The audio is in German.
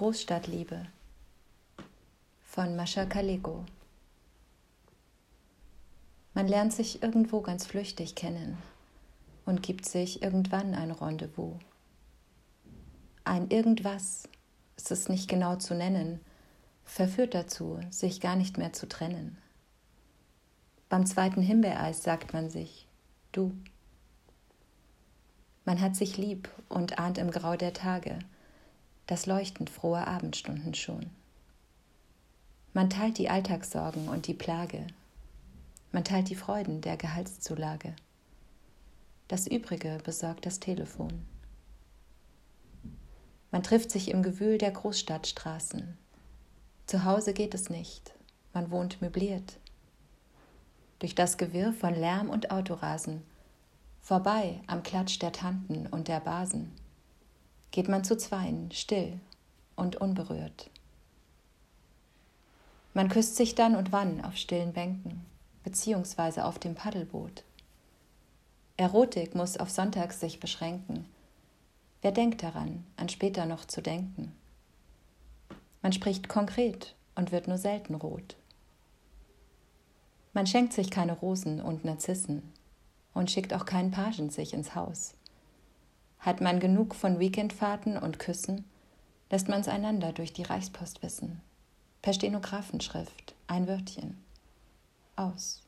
Großstadtliebe von Mascha Kaleko. Man lernt sich irgendwo ganz flüchtig kennen und gibt sich irgendwann ein Rendezvous. Ein irgendwas, ist es nicht genau zu nennen, verführt dazu, sich gar nicht mehr zu trennen. Beim zweiten Himbeereis sagt man sich, du. Man hat sich lieb und ahnt im Grau der Tage das Leuchten froher Abendstunden schon. Man teilt die Alltagssorgen und die Plage. Man teilt die Freuden der Gehaltszulage. Das Übrige besorgt das Telefon. Man trifft sich im Gewühl der Großstadtstraßen. Zu Hause geht es nicht. Man wohnt möbliert. Durch das Gewirr von Lärm und Autorasen, vorbei am Klatsch der Tanten und der Basen, geht man zu zweien, still und unberührt. Man küsst sich dann und wann auf stillen Bänken, beziehungsweise auf dem Paddelboot. Erotik muss auf Sonntags sich beschränken. Wer denkt daran, an später noch zu denken? Man spricht konkret und wird nur selten rot. Man schenkt sich keine Rosen und Narzissen und schickt auch keinen Pagen sich ins Haus. Hat man genug von Weekendfahrten und Küssen, lässt man's einander durch die Reichspost wissen. Per Stenografenschrift, ein Wörtchen. Aus.